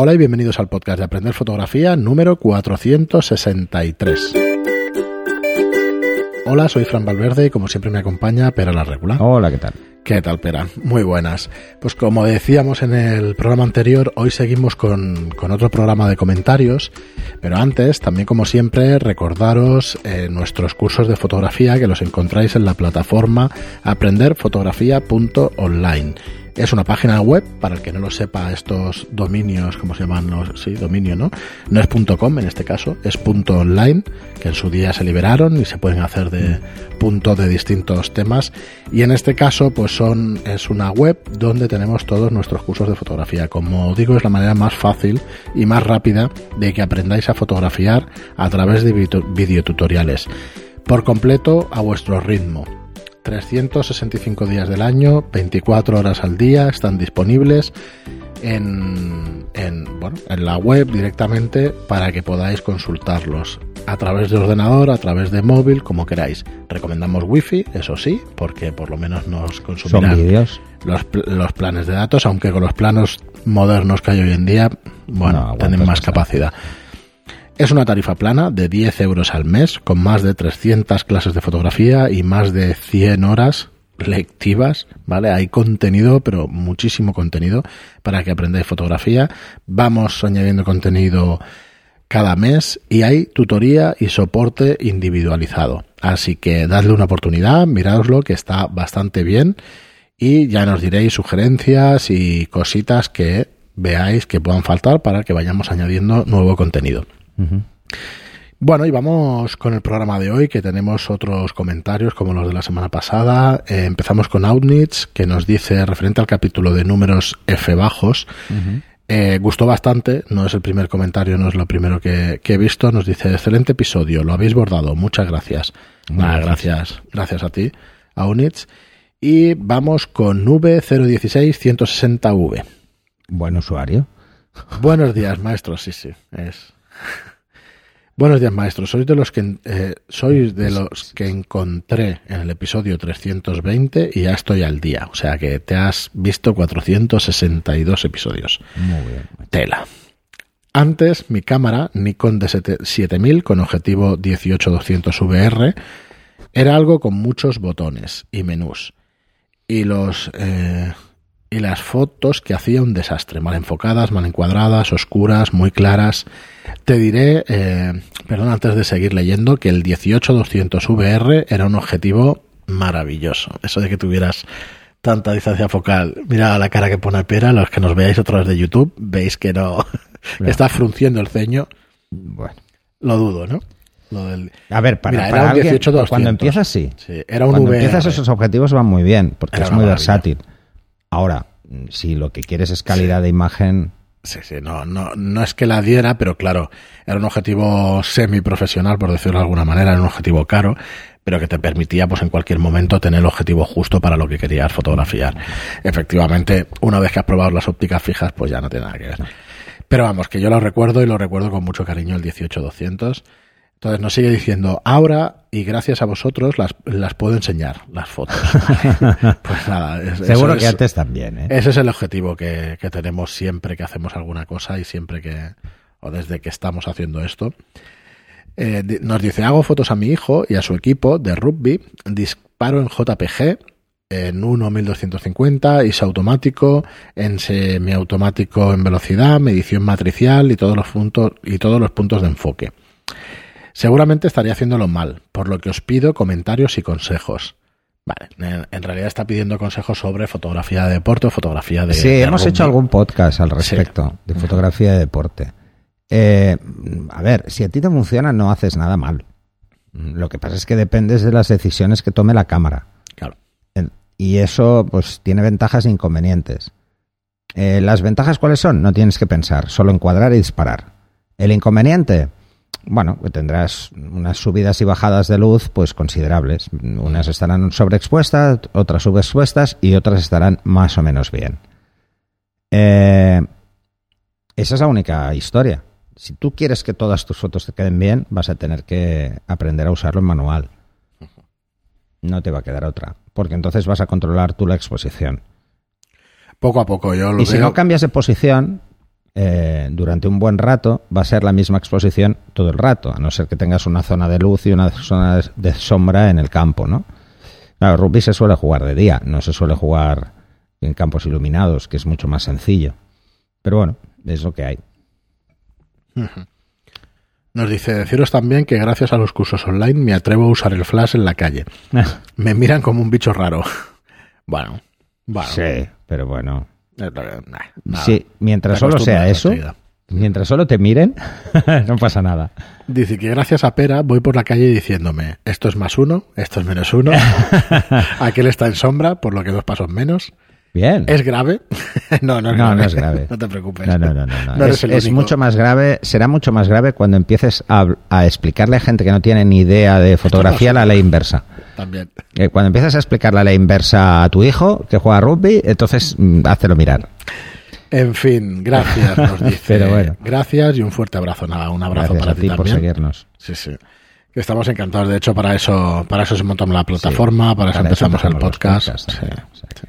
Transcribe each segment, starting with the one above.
Hola y bienvenidos al podcast de Aprender Fotografía número 463. Hola, soy Fran Valverde y como siempre me acompaña Pera la Regular. Hola, ¿qué tal? ¿Qué tal, Pera? Muy buenas. Pues como decíamos en el programa anterior, hoy seguimos con, con otro programa de comentarios, pero antes, también como siempre, recordaros eh, nuestros cursos de fotografía que los encontráis en la plataforma aprenderfotografía.online es una página web, para el que no lo sepa, estos dominios, ¿cómo se llaman? Los, sí, dominio, ¿no? No es .com en este caso, es .online, que en su día se liberaron y se pueden hacer de punto de distintos temas. Y en este caso, pues son, es una web donde tenemos todos nuestros cursos de fotografía. Como digo, es la manera más fácil y más rápida de que aprendáis a fotografiar a través de videotutoriales. Por completo, a vuestro ritmo 365 días del año, 24 horas al día, están disponibles en, en, bueno, en la web directamente para que podáis consultarlos a través de ordenador, a través de móvil, como queráis. Recomendamos wifi, eso sí, porque por lo menos nos consumirán los, los, planes de datos, aunque con los planos modernos que hay hoy en día, bueno, tienen más capacidad. Es una tarifa plana de 10 euros al mes, con más de 300 clases de fotografía y más de 100 horas lectivas, ¿vale? Hay contenido, pero muchísimo contenido para que aprendáis fotografía. Vamos añadiendo contenido cada mes y hay tutoría y soporte individualizado. Así que dadle una oportunidad, miradoslo que está bastante bien y ya nos diréis sugerencias y cositas que veáis que puedan faltar para que vayamos añadiendo nuevo contenido. Bueno, y vamos con el programa de hoy, que tenemos otros comentarios como los de la semana pasada. Eh, empezamos con Outnits, que nos dice, referente al capítulo de números F bajos, eh, gustó bastante, no es el primer comentario, no es lo primero que, he visto. Nos dice, excelente episodio, lo habéis bordado, muchas gracias. gracias, gracias a ti, Outnits. Y vamos con V016-160V. Buen usuario. Buenos días, maestro, sí, sí, es Buenos días, maestro. Sois de los que eh, sois de los que encontré en el episodio 320 y ya estoy al día. O sea que te has visto 462 episodios. Muy bien. Tela. Antes, mi cámara Nikon D7000 con objetivo 18200 VR era algo con muchos botones y menús. Y los eh, y las fotos que hacía un desastre, mal enfocadas, mal encuadradas, oscuras, muy claras. Te diré, eh, perdón, antes de seguir leyendo, que el 18200 VR era un objetivo maravilloso. Eso de que tuvieras tanta distancia focal. Mira la cara que pone Pera, los que nos veáis otra vez de YouTube, veis que no, está frunciendo el ceño. Bueno. Lo dudo, ¿no? A ver, para, cuando empiezas sí. era un cuando empiezas esos objetivos van muy bien, porque es muy versátil. Ahora, si lo que quieres es calidad de imagen. Sí, sí, no, no, no es que la diera, pero claro, era un objetivo semi-profesional, por decirlo de alguna manera, era un objetivo caro, pero que te permitía, pues en cualquier momento, tener el objetivo justo para lo que querías fotografiar. Efectivamente, una vez que has probado las ópticas fijas, pues ya no tiene nada que ver. Pero vamos, que yo lo recuerdo y lo recuerdo con mucho cariño el 18200 entonces nos sigue diciendo, ahora y gracias a vosotros las, las puedo enseñar, las fotos. pues nada. Seguro que antes también. ¿eh? Ese es el objetivo que, que, tenemos siempre que hacemos alguna cosa y siempre que, o desde que estamos haciendo esto. Eh, nos dice, hago fotos a mi hijo y a su equipo de rugby, disparo en JPG, en 1.1250, ISO automático, en semiautomático en velocidad, medición matricial y todos los puntos, y todos los puntos de enfoque. Seguramente estaría haciéndolo mal, por lo que os pido comentarios y consejos. Vale, en realidad está pidiendo consejos sobre fotografía de deporte o fotografía de. Sí, hemos hecho algún podcast al respecto de fotografía de deporte. Eh, a ver, si a ti te funciona, no haces nada mal. Lo que pasa es que dependes de las decisiones que tome la cámara. Claro. Y eso, pues, tiene ventajas e inconvenientes. Eh, ¿Las ventajas cuáles son? No tienes que pensar, solo encuadrar y disparar. El inconveniente, bueno, tendrás unas subidas y bajadas de luz pues considerables. Unas estarán sobreexpuestas, otras subexpuestas y otras estarán más o menos bien. Eh, esa es la única historia. Si tú quieres que todas tus fotos te queden bien, vas a tener que aprender a usarlo en manual. No te va a quedar otra, porque entonces vas a controlar tú la exposición. Poco a poco yo lo Y si no cambias de posición, eh, durante un buen rato va a ser la misma exposición todo el rato, a no ser que tengas una zona de luz y una zona de sombra en el campo, ¿no? Claro, rugby se suele jugar de día, no se suele jugar en campos iluminados, que es mucho más sencillo. Pero bueno, es lo que hay. Nos dice, deciros también que gracias a los cursos online me atrevo a usar el flash en la calle. me miran como un bicho raro. bueno, bueno. Sí, pero bueno. Eh, nada. Sí, mientras solo sea eso, mientras solo te miren, no pasa nada. Dice que gracias a Pera voy por la calle diciéndome, esto es más uno, esto es menos uno, aquel está en sombra, por lo que dos pasos menos. Bien. ¿Es grave? no, no es No, grave. no es grave. no te preocupes. No, no, no, no, no. No eres es, mucho más grave, será mucho más grave cuando empieces a, a explicarle a gente que no tiene ni idea de fotografía la ley inversa. También. Eh, Cuando empiezas a explicar la ley inversa a tu hijo que juega rugby, entonces mm, mirar. En fin, gracias, nos dice. Pero bueno. Gracias y un fuerte abrazo. Nada, un abrazo Gracias para a ti ti por también. seguirnos. Sí, sí. Estamos encantados. De hecho, para eso, para eso se montamos la plataforma, para eso Para eso empezamos el podcast. Sí. también, o sea que-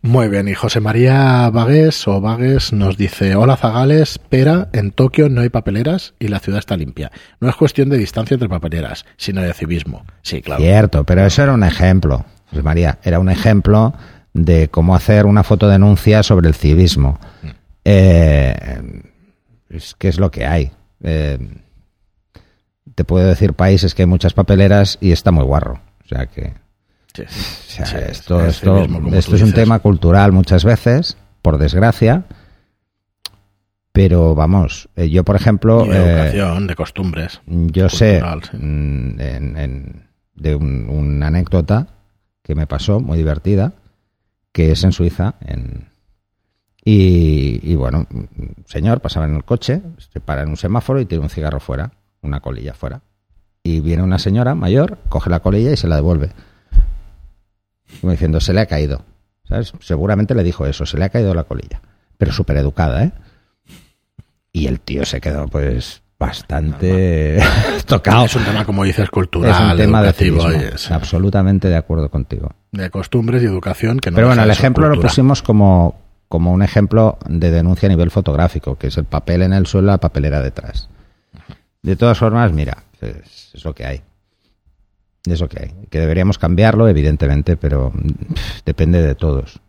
Muy bien, y José María Vagues o Vagues nos dice, hola Zagales, pera, en Tokio no hay papeleras y la ciudad está limpia. No es cuestión de distancia entre papeleras, sino de civismo. Sí, claro. Cierto, pero eso era un ejemplo, José María, era un ejemplo de cómo hacer una fotodenuncia sobre el civismo. Eh, es que es lo que hay. Eh, te puedo decir países que hay muchas papeleras y está muy guarro. O sea que Sí, o sea, sí, esto, es un tema cultural muchas veces, por desgracia. Pero vamos, eh, yo por ejemplo, de eh, educación, de costumbres. yo sé sí. mm, en- en- de un- una anécdota que me pasó muy divertida, que es en Suiza, en, y, y bueno, un señor pasaba en el coche, se para en un semáforo y tiene un cigarro fuera, una colilla fuera. Y viene una señora mayor, coge la colilla y se la devuelve. Como diciendo, se le ha caído. ¿Sabes? Seguramente le dijo eso, se le ha caído la colilla. Pero súper educada, ¿eh? Y el tío se quedó, pues, bastante tocado. Es un tema, como dices, cultural, Es un tema de civismo. Absolutamente de acuerdo contigo. de costumbres y educación. Que no Pero bueno, el ejemplo lo pusimos como, como un ejemplo de denuncia a nivel fotográfico, que es el papel en el suelo, la papelera detrás. De todas formas, mira, es, es lo que hay. Es lo que hay. Que deberíamos cambiarlo, evidentemente, pero mm, pff, depende de todos.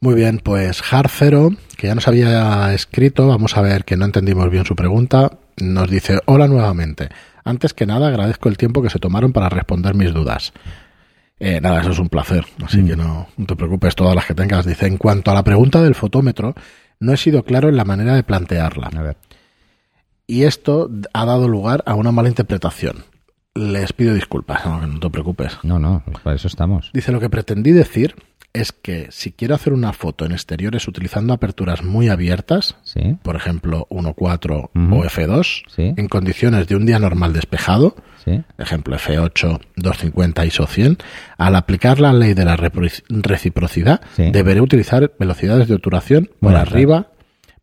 Muy bien, pues Harcero, que ya nos había escrito, vamos a ver que no entendimos bien su pregunta, nos dice, hola nuevamente. Antes que nada, agradezco el tiempo que se tomaron para responder mis dudas. Eh, nada, eso es un placer, así que no, no te preocupes, todas las que tengas. Dice, en cuanto a la pregunta del fotómetro, no he sido claro en la manera de plantearla. A ver. Y esto ha dado lugar a una mala interpretación. Les pido disculpas, no, no te preocupes. No, no, para eso estamos. Dice, lo que pretendí decir es que si quiero hacer una foto en exteriores utilizando aperturas muy abiertas, Sí, por ejemplo 1.4 Ujú. o F2, Sí. en condiciones de un día normal despejado, sí. ejemplo F8, 250 ISO 100, al aplicar la ley de la reciprocidad, deberé utilizar velocidades de obturación por Bueno, arriba,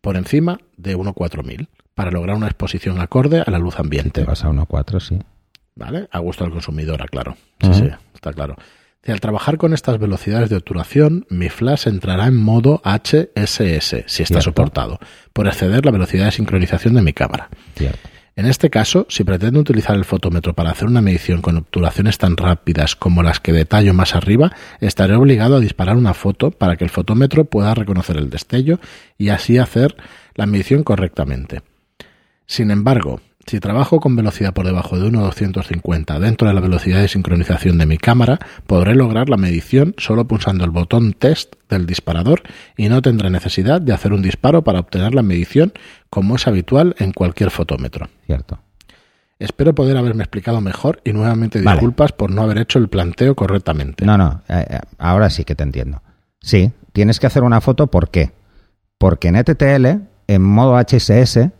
por encima de 1.4000 para lograr una exposición acorde a la luz ambiente. Te vas a 1.4, sí. ¿Vale? A gusto del consumidor, claro. Sí, sí, está claro. Y al trabajar con estas velocidades de obturación, mi flash entrará en modo HSS, si está Cierto. soportado, por exceder la velocidad de sincronización de mi cámara. Cierto. En este caso, si pretendo utilizar el fotómetro para hacer una medición con obturaciones tan rápidas como las que detallo más arriba, estaré obligado a disparar una foto para que el fotómetro pueda reconocer el destello y así hacer la medición correctamente. Sin embargo, si trabajo con velocidad por debajo de 1.250 dentro de la velocidad de sincronización de mi cámara, podré lograr la medición solo pulsando el botón test del disparador y no tendré necesidad de hacer un disparo para obtener la medición como es habitual en cualquier fotómetro. Cierto. Espero poder haberme explicado mejor y nuevamente Vale. disculpas por no haber hecho el planteo correctamente. No, no, eh, eh, ahora sí que te entiendo. Sí, tienes que hacer una foto, ¿por qué? Porque en ETTL, en modo HSS,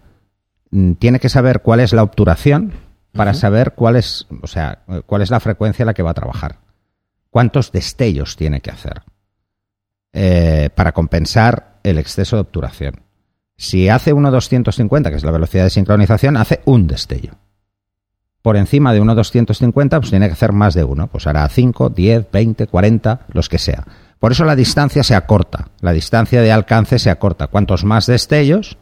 tiene que saber cuál es la obturación para saber cuál es, o sea, eh, cuál es la frecuencia a la que va a trabajar. Cuántos destellos tiene que hacer eh, para compensar el exceso de obturación. Si hace 1.250, que es la velocidad de sincronización, hace un destello. Por encima de 1.250, pues tiene que hacer más de uno. Pues hará 5, 10, 20, 40, los que sea. Por eso la distancia se acorta, la distancia de alcance se acorta. Cuantos más destellos,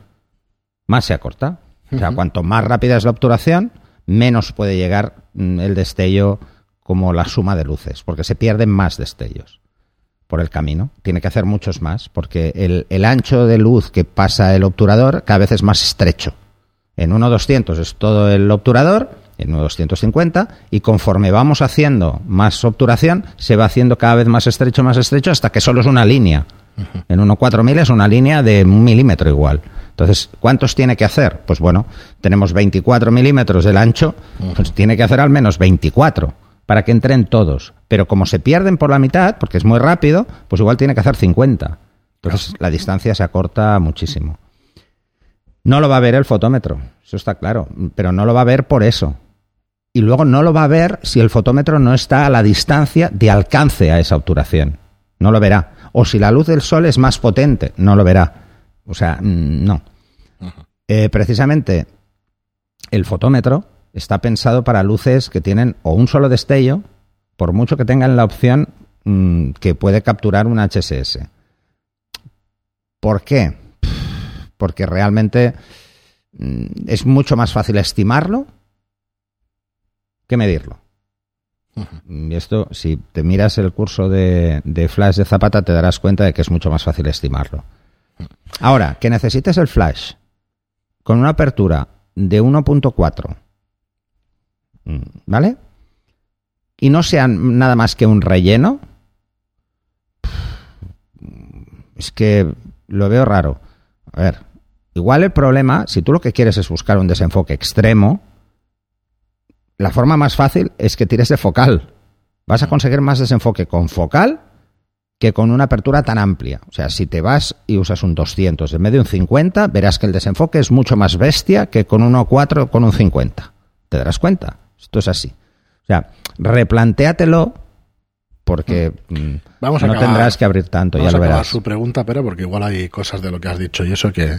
más se acorta. O sea, cuanto más rápida es la obturación, menos puede llegar mm, el destello como la suma de luces, porque se pierden más destellos por el camino. Tiene que hacer muchos más, porque el, el ancho de luz que pasa el obturador cada vez es más estrecho. En 1.200 es todo el obturador, en 1.250, y conforme vamos haciendo más obturación, se va haciendo cada vez más estrecho, más estrecho, hasta que solo es una línea. En 1.4000 es una línea de un milímetro igual. Entonces, ¿cuántos tiene que hacer? Pues bueno, tenemos 24 milímetros del ancho, pues tiene que hacer al menos 24 para que entren todos. Pero como se pierden por la mitad, porque es muy rápido, pues igual tiene que hacer 50. Entonces, la distancia se acorta muchísimo. No lo va a ver el fotómetro, eso está claro, pero no lo va a ver por eso. Y luego no lo va a ver si el fotómetro no está a la distancia de alcance a esa obturación. No lo verá. O si la luz del sol es más potente, no lo verá. O sea, mm, no. Eh, precisamente el fotómetro está pensado para luces que tienen o un solo destello, por mucho que tengan la opción mm, que puede capturar un HSS. ¿Por qué? Porque realmente mm, es mucho más fácil estimarlo que medirlo. Y esto, si te miras el curso de, de Flash de Zapata, te darás cuenta de que es mucho más fácil estimarlo. Ahora, que necesites el flash con una apertura de 1.4, ¿vale? Y no sea nada más que un relleno, es que lo veo raro. A ver, igual el problema, si tú lo que quieres es buscar un desenfoque extremo, la forma más fácil es que tires de focal. Vas a conseguir más desenfoque con focal que con una apertura tan amplia. O sea, si te vas y usas un 200 en vez de un 50, verás que el desenfoque es mucho más bestia que con un 4 con un 50. ¿Te darás cuenta? Esto es así. O sea, replantéatelo porque mm, Vamos a no acabar- tendrás que abrir tanto, ya Vamos lo a acabar verás. su pregunta, pero porque igual hay cosas de lo que has dicho y eso que,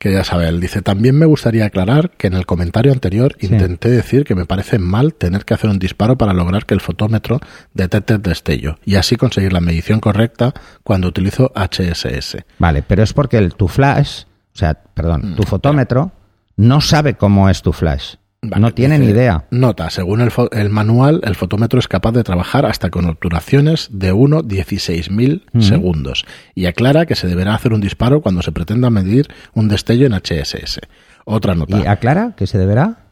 que ya sabe. Él dice, también me gustaría aclarar que en el comentario anterior Sí. intenté decir que me parece mal tener que hacer un disparo para lograr que el fotómetro detecte el destello y así conseguir la medición correcta cuando utilizo HSS. Vale, pero es porque el, tu flash, o sea, perdón, Mm, tu fotómetro no sabe cómo es tu flash. Vale, no tiene dice, ni idea. Nota, según el, fo- el manual, el fotómetro es capaz de trabajar hasta con obturaciones de 1 16.000 Ujú. segundos y aclara que se deberá hacer un disparo cuando se pretenda medir un destello en HSS. Otra nota. Y aclara que se deberá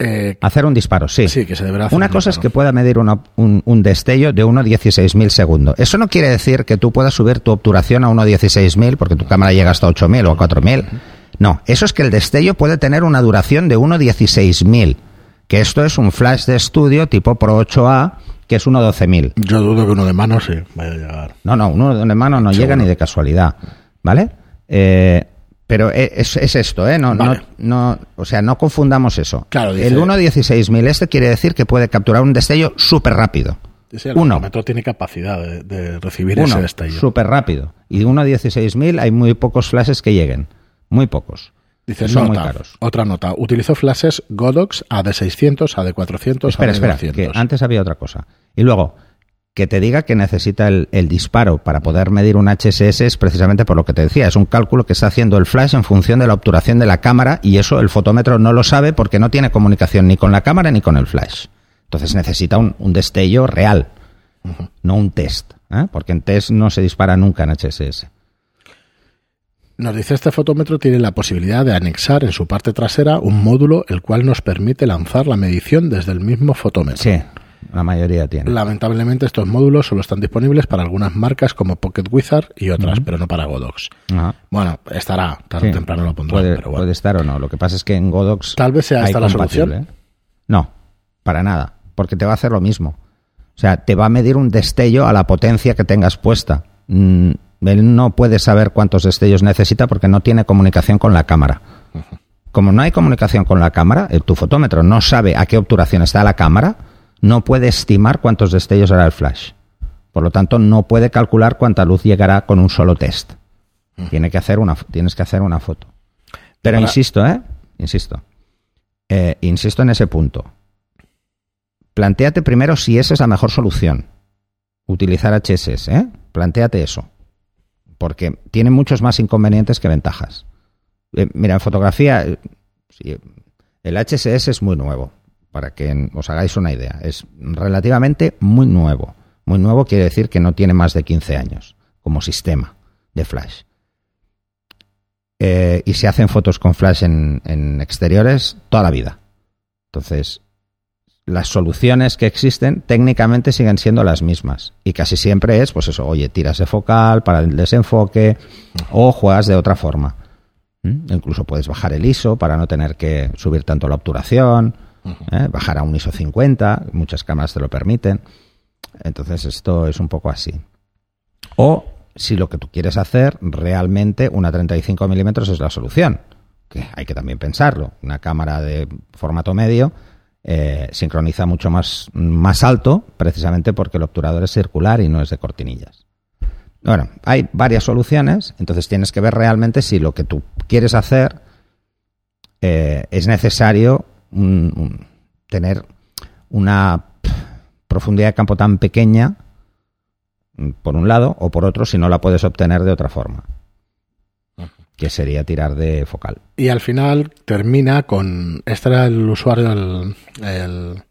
Eh, hacer un disparo, sí. sí, que se deberá hacer Una un cosa es que pueda medir una- un, un destello de 1,16.000 segundos. Eso no quiere decir que tú puedas subir tu obturación a 1,16.000 porque tu cámara llega hasta 8.000 o a 4.000. No, eso es que el destello puede tener una duración de 1,16.000. Que esto es un flash de estudio tipo Pro 8A, que es 1,12.000. Yo dudo que uno de mano sí vaya a llegar. No, no, uno de mano no Seguro. llega ni de casualidad. ¿Vale? Eh, pero e- es, es esto, ¿eh? No, Vale. no, no, o sea, no confundamos eso. Claro, dice- el 1.16.000 este quiere decir que puede capturar un destello súper rápido. El Uno. tiene capacidad de, de recibir Uno, ese destello. súper rápido. Y de 1.16.000 hay muy pocos flashes que lleguen. Muy pocos. Dice, son muy caros. otra nota. Utilizo flashes Godox AD600, AD400, Espera, espera, AD200. que antes había otra cosa. Y luego, que te diga que necesita el, el disparo para poder medir un HSS es precisamente por lo que te decía. Es un cálculo que está haciendo el flash en función de la obturación de la cámara y eso el fotómetro no lo sabe porque no tiene comunicación ni con la cámara ni con el flash. Entonces necesita un, un destello real, no un test. ¿eh? Porque en test no se dispara nunca en HSS. Nos dice este fotómetro tiene la posibilidad de anexar en su parte trasera un módulo el cual nos permite lanzar la medición desde el mismo fotómetro. Sí, la mayoría tiene. Lamentablemente estos módulos solo están disponibles para algunas marcas como Pocket Wizard y otras, pero no para Godox. Bueno, estará, tarde Sí. o temprano lo pondrán, puede, pero bueno. puede estar o no. Lo que pasa es que en Godox Tal vez sea esta la solución. ¿eh? No, para nada, porque te va a hacer lo mismo. O sea, te va a medir un destello a la potencia que tengas puesta. Mm, él no puede saber cuántos destellos necesita porque no tiene comunicación con la cámara. Como no hay comunicación con la cámara, tu fotómetro no sabe a qué obturación está la cámara, no puede estimar cuántos destellos hará el flash. Por lo tanto, no puede calcular cuánta luz llegará con un solo test. Tiene que hacer una, tienes que hacer una foto. Pero insisto, ¿eh? Insisto. Eh, insisto en ese punto. Plantéate primero si esa es la mejor solución. utilizar HSS, ¿eh? Plantéate eso. Porque tiene muchos más inconvenientes que ventajas. Eh, mira, en fotografía, eh, el HSS es muy nuevo, para que os hagáis una idea. Es relativamente muy nuevo. Muy nuevo quiere decir que no tiene más de 15 años como sistema de flash. Eh, y se hacen fotos con flash en, en exteriores toda la vida. Entonces, las soluciones que existen técnicamente siguen siendo las mismas. Y casi siempre es, pues eso, oye, tiras de focal para el desenfoque o juegas de otra forma. ¿Mm? Incluso puedes bajar el ISO para no tener que subir tanto la obturación, ¿eh? bajar a un ISO 50, muchas cámaras te lo permiten. Entonces esto es un poco así. O si lo que tú quieres hacer, realmente una 35 milímetros es la solución, que hay que también pensarlo. Una cámara de formato medio eh, sincroniza mucho más, más alto, precisamente porque el obturador es circular y no es de cortinillas. Bueno, hay varias soluciones, entonces tienes que ver realmente si lo que tú quieres hacer eh, es necesario un- tener una profundidad de campo tan pequeña, mm, por un lado, o por otro, si no la puedes obtener de otra forma, que sería tirar de focal. Y al final termina con. Este era el usuario, el, el,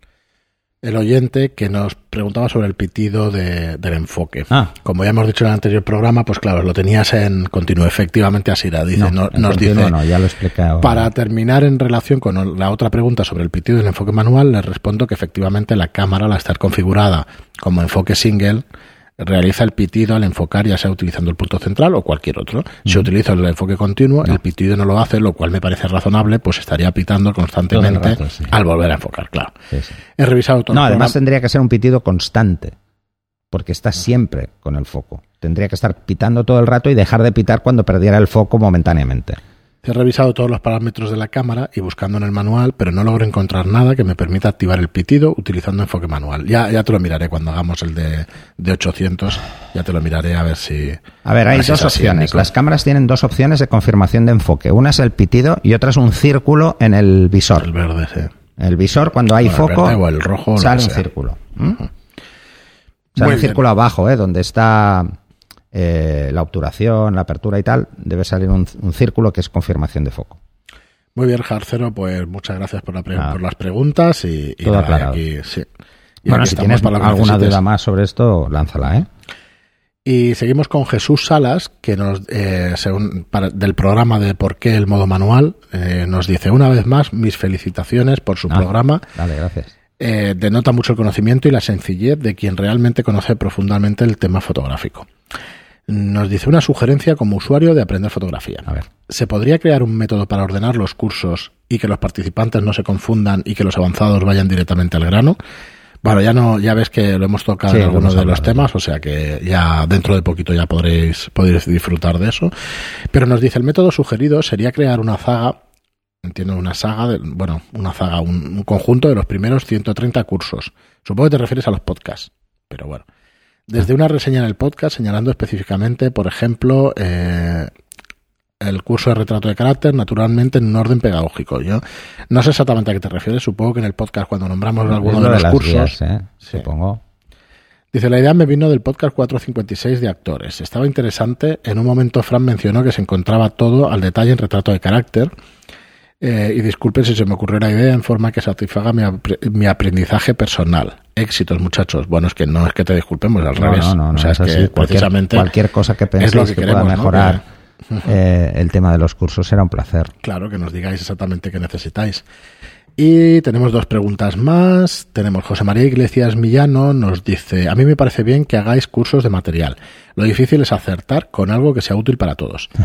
el oyente, que nos preguntaba sobre el pitido de- del enfoque. Ah, Como ya hemos dicho en el anterior programa, pues claro, lo tenías en continuo. Efectivamente, así era. Dice, no- en nos dice. no, ya lo he explicado. Para terminar en relación con la otra pregunta sobre el pitido y el enfoque manual, les respondo que efectivamente la cámara, al estar configurada como enfoque single, realiza el pitido al enfocar, ya sea utilizando el punto central o cualquier otro. Si utilizo el enfoque continuo, el pitido no lo hace, lo cual me parece razonable, pues estaría pitando constantemente rato, sí. al volver a enfocar, claro. Sí, sí. He revisado todo No, además tendría que ser un pitido constante, porque está siempre con el foco. Tendría que estar pitando todo el rato y dejar de pitar cuando perdiera el foco momentáneamente. He revisado todos los parámetros de la cámara y buscando en el manual, pero no logro encontrar nada que me permita activar el pitido utilizando enfoque manual. Ya, ya te lo miraré cuando hagamos el de, de 800, ya te lo miraré a ver si... A ver, hay ver si dos así, opciones. Las cámaras tienen dos opciones de confirmación de enfoque. Una es el pitido y otra es un círculo en el visor. El verde, sí. El visor, cuando hay O el foco, verde o el rojo, sale un círculo. Sale un círculo abajo, ¿eh? donde está eh, la obturación, la apertura y tal. Debe salir un, un círculo que es confirmación de foco. Muy bien, Jarcero, pues muchas gracias por, la pre- por las preguntas y, y Todo nada, aclarado. aquí, sí. Y bueno, aquí si tienes para alguna duda más sobre esto, lánzala, ¿eh? Y seguimos con Jesús Salas, que nos, eh, según, para- del programa de ¿Por qué el modo manual? eh, nos dice una vez más mis felicitaciones por su Ah. programa. Vale, gracias. Eh, denota mucho el conocimiento y la sencillez de quien realmente conoce profundamente el tema fotográfico. Nos dice una sugerencia como usuario de aprender fotografía. A ver. ¿Se podría crear un método para ordenar los cursos y que los participantes no se confundan y que los avanzados vayan directamente al grano? Bueno, ya no, ya ves que lo hemos tocado Sí, en algunos de los temas, o sea que ya dentro de poquito ya podréis, podréis disfrutar de eso. Pero nos dice el método sugerido sería crear una saga, entiendo una saga, de, bueno, una saga, un, un conjunto de los primeros 130 cursos. Supongo que te refieres a los podcasts, pero bueno. Desde una reseña en el podcast señalando específicamente, por ejemplo, eh, el curso de retrato de carácter, naturalmente en un orden pedagógico. Yo no sé exactamente a qué te refieres, supongo que en el podcast cuando nombramos alguno de lo los cursos, guías, ¿eh? Sí. Supongo. Dice, la idea me vino del podcast 456 de actores. Estaba interesante. En un momento Fran mencionó que se encontraba todo al detalle en retrato de carácter. Eh, y disculpen si se me ocurrió la idea en forma que satisfaga mi aprendizaje personal. Éxitos, muchachos. Bueno, es que no es que te disculpemos, al No, revés. no, no, no, o sea, es es que así. Cualquier, precisamente cualquier cosa que penséis lo que, que pueda queremos, ¿no? mejorar eh, el tema de los cursos será un placer. Claro, que nos digáis exactamente qué necesitáis. Y tenemos dos preguntas más. Tenemos José María Iglesias Millano, nos dice, a mí me parece bien que hagáis cursos de material. Lo difícil es acertar con algo que sea útil para todos.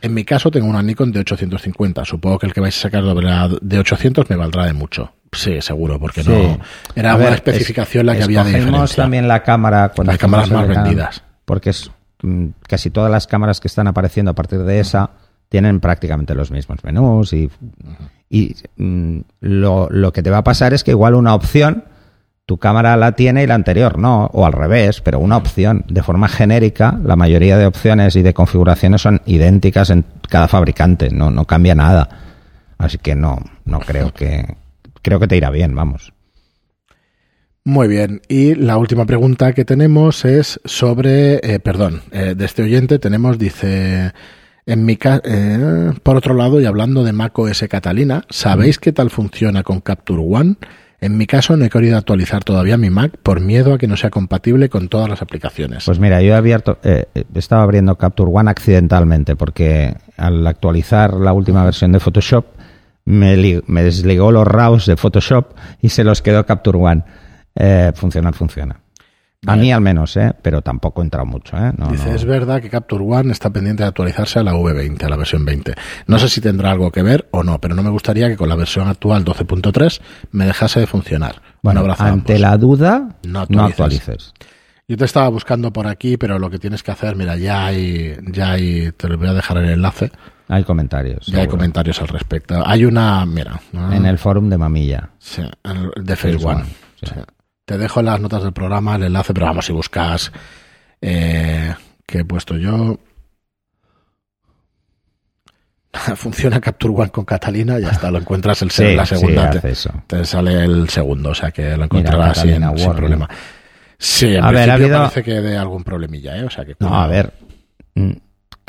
En mi caso tengo una Nikon de 850. Supongo que el que vais a sacar de 800 me valdrá de mucho. Sí, seguro, porque Sí. no... Era A una ver, especificación es- la que había de diferencia. también la cámara cuando Las cámaras más vendidas. Porque es, mm, casi todas las cámaras que están apareciendo a partir de esa tienen prácticamente los mismos menús y, y mm, lo, lo que te va a pasar es que igual una opción tu cámara la tiene y la anterior no, o al revés, pero una opción de forma genérica, la mayoría de opciones y de configuraciones son idénticas en cada fabricante, no, no cambia nada. Así que no, no creo que creo que te irá bien, vamos. Muy bien, y la última pregunta que tenemos es sobre, eh, perdón, eh, de este oyente tenemos, dice, en mi ca- eh, por otro lado, y hablando de Mac OS Catalina, ¿sabéis qué tal funciona con Capture One? En mi caso no he querido actualizar todavía mi Mac por miedo a que no sea compatible con todas las aplicaciones. Pues mira, yo he abierto, eh, estaba abriendo Capture One accidentalmente porque al actualizar la última versión de Photoshop me, li- me desligó los RAWs de Photoshop y se los quedó Capture One. Eh, funcionar, funciona. A mí al menos, ¿eh? pero tampoco he entrado mucho. ¿eh? No, Dice, no. es verdad que Capture One está pendiente de actualizarse a la V20, a la versión 20. No sé si tendrá algo que ver o no, pero no me gustaría que con la versión actual 12.3 me dejase de funcionar. Bueno, Un abrazo ante ambos. la duda, No no actualices. actualices. Yo te estaba buscando por aquí, pero lo que tienes que hacer, mira, ya hay, ya hay, te lo voy a dejar el enlace, Hay comentarios. ya hay seguro. comentarios al respecto. Hay una, mira, ah, En el fórum de Mamilla. sí, de Face Face One. One, sí. Sí. Te dejo en las notas del programa el enlace, pero vamos, si buscas eh, que he puesto yo. Funciona Capture One con Catalina, ya está, lo encuentras el Sí, la segunda. te- sale el segundo, o sea que lo encontrarás sin, problema. Sí, en A ver, ha principio habido- parece que de algún problemilla, ¿eh? O sea que No, a ver. mm,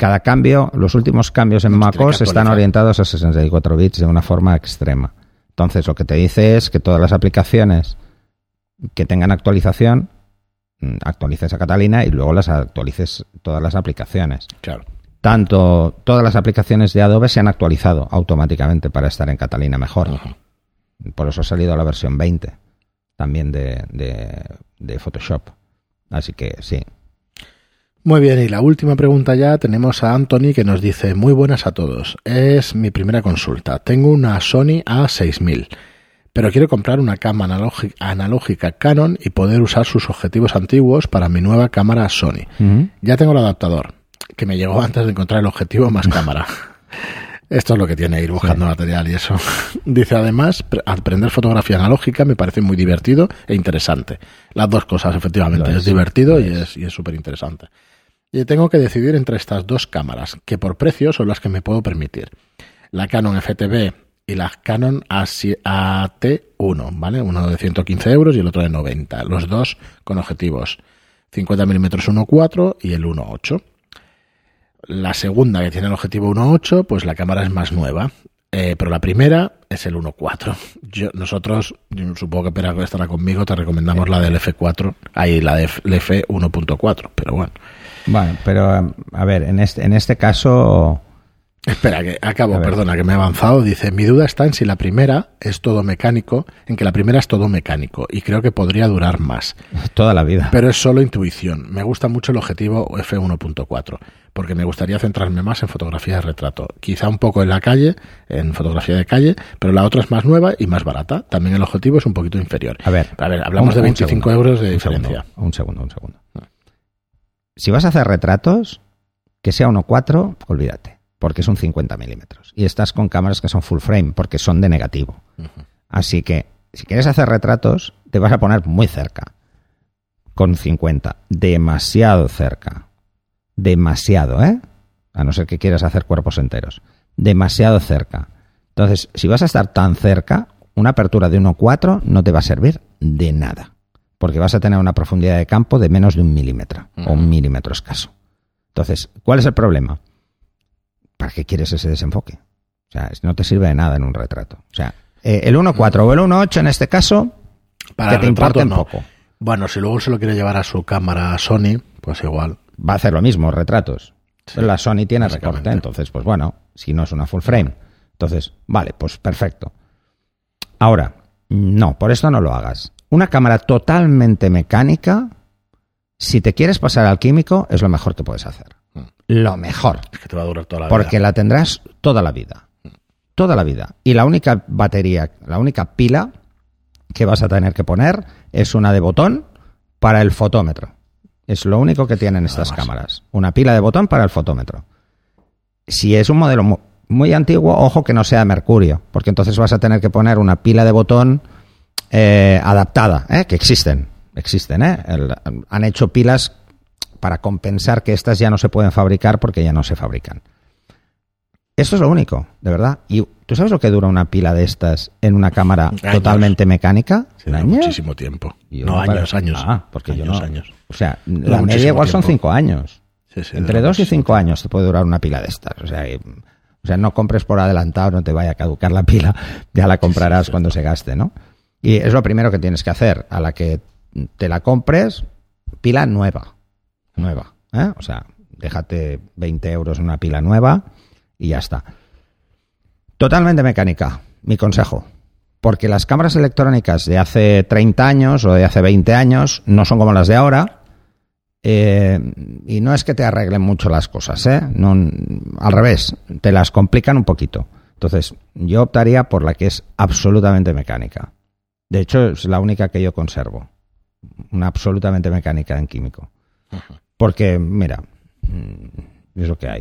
Cada cambio, los últimos cambios en MacOS están orientados a 64 bits de una forma extrema. Entonces, lo que te dice es que todas las aplicaciones que tengan actualización, mm, actualices a Catalina y luego las actualices todas las aplicaciones. Claro. Tanto todas las aplicaciones de Adobe se han actualizado automáticamente para estar en Catalina mejor. Por eso ha salido la versión 20 también de, de- de Photoshop. Así que sí. Muy bien, y la última pregunta ya tenemos a Anthony que nos dice, muy buenas a todos, es mi primera consulta, tengo una Sony A6000, pero quiero comprar una cámara analógi- analógica Canon y poder usar sus objetivos antiguos para mi nueva cámara Sony. Ya tengo el adaptador, que me llegó antes de encontrar el objetivo más cámara. Esto es lo que tiene ir buscando material y eso. Dice además, pre- aprender fotografía analógica me parece muy divertido e interesante. Las dos cosas, efectivamente. Es, es, divertido es. y es súper interesante. Y tengo que decidir entre estas dos cámaras, que por precio son las que me puedo permitir. La Canon FTB y la Canon AC AT1, ¿vale? Uno de 115 euros y el otro de 90. Los dos con objetivos 50 mm 1.4 y el 1.8. La segunda, que tiene el objetivo 1.8, pues la cámara es más nueva. Eh, pero la primera es el 1.4. Yo, nosotros, supongo que Pera estará conmigo, te recomendamos la del F4, ahí la de F- la F 1.4, pero bueno. Bueno, pero um, a ver, en este, en este caso, Espera, que acabo, perdona, que me he avanzado. Dice, mi duda está en si la primera es todo mecánico, en que la primera es todo mecánico, y creo que podría durar más. toda la vida. Pero es solo intuición. Me gusta mucho el objetivo F1.4, porque me gustaría centrarme más en fotografía de retrato. Quizá un poco en la calle, en fotografía de calle, pero la otra es más nueva y más barata. También el objetivo es un poquito inferior. A ver, A ver, hablamos un- de un 25 segundo, euros de un diferencia. segundo, un segundo, un segundo. Si vas a hacer retratos, que sea 1.4, olvídate, porque es un 50 milímetros. Y estás con cámaras que son full frame, porque son de negativo. Así que, si quieres hacer retratos, te vas a poner muy cerca. Con 50. Demasiado cerca. Demasiado, ¿eh? A no ser que quieras hacer cuerpos enteros. Demasiado cerca. Entonces, si vas a estar tan cerca, una apertura de 1.4 no te va a servir de nada. Porque vas a tener una profundidad de campo de menos de un milímetro. O un milímetro escaso. Entonces, ¿cuál es el problema? ¿Para qué quieres ese desenfoque? O sea, no te sirve de nada en un retrato. O sea, eh, el 1.4 o el 1.8 en este caso, Para que te retrato, importen no. poco. Bueno, si luego se lo quiere llevar a su cámara Sony, pues igual. Va a hacer lo mismo, retratos. Sí, la Sony tiene recorte, entonces, pues bueno, si no es una full frame. Entonces, vale, pues perfecto. Ahora, no, por esto no lo hagas. Una cámara totalmente mecánica, si te quieres pasar al químico, es lo mejor que puedes hacer. Mm. Lo mejor. Es que te va a durar toda la Porque vida. la tendrás toda la vida. Toda la vida. Y la única batería, la única pila que vas a tener que poner es una de botón para el fotómetro. Es lo único que tienen estas más. cámaras. Una pila de botón para el fotómetro. Si es un modelo mu- muy antiguo, ojo que no sea mercurio, porque entonces vas a tener que poner una pila de botón eh, adaptada, ¿eh? que existen. Existen, ¿eh? El- han hecho pilas para compensar que estas ya no se pueden fabricar porque ya no se fabrican. Eso es lo único, de verdad. ¿Y tú sabes lo que dura una pila de estas en una cámara Años. totalmente mecánica? Muchísimo tiempo. Yo no, años, años. Ah, porque yo años, no. años. O sea, Dura la media igual son cinco años. Sí, sí, Entre dos y cinco años te puede durar una pila de estas. O sea, que- o sea, no compres por adelantado, no te vaya a caducar la pila, ya la comprarás cuando se gaste, ¿no? Y es lo primero que tienes que hacer. A la que te la compres, pila nueva. Nueva. ¿eh? O sea, déjate 20 euros en una pila nueva y ya está. Totalmente mecánica, mi consejo. Porque las cámaras electrónicas de hace 30 años o de hace 20 años no son como las de ahora. Eh, y no es que te arreglen mucho las cosas, ¿eh? No, al revés, te las complican un poquito. Entonces, yo optaría por la que es absolutamente mecánica. De hecho, es la única que yo conservo. Una absolutamente mecánica en químico. Porque, mira, mm, es lo que hay.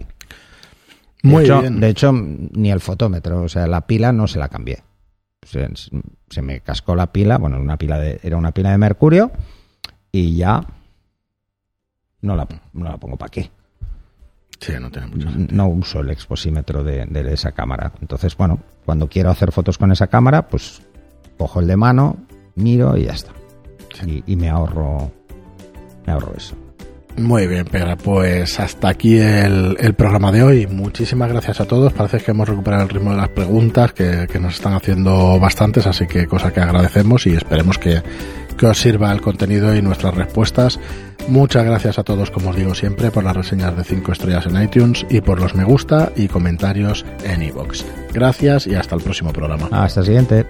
De Muy hecho, bien. de hecho, ni el fotómetro, o sea, la pila no se la cambié. Se, se me cascó la pila, bueno, una pila de, era una pila de mercurio y ya no la, no la pongo para aquí. Sí, no tiene mucho sentido. No uso el exposímetro de, de esa cámara. Entonces, bueno, cuando quiero hacer fotos con esa cámara, pues cojo el de mano, miro y ya está. Y, y me ahorro, me ahorro eso. Muy bien, Pedro. Pues hasta aquí el, programa de hoy. Muchísimas gracias a todos. Parece que hemos recuperado el ritmo de las preguntas, que, que nos están haciendo bastantes, así que cosa que agradecemos y esperemos que, que os sirva el contenido y nuestras respuestas. Muchas gracias a todos, como os digo siempre, por las reseñas de 5 estrellas en iTunes y por los me gusta y comentarios en iVoox. Gracias y hasta el próximo programa. Hasta el siguiente.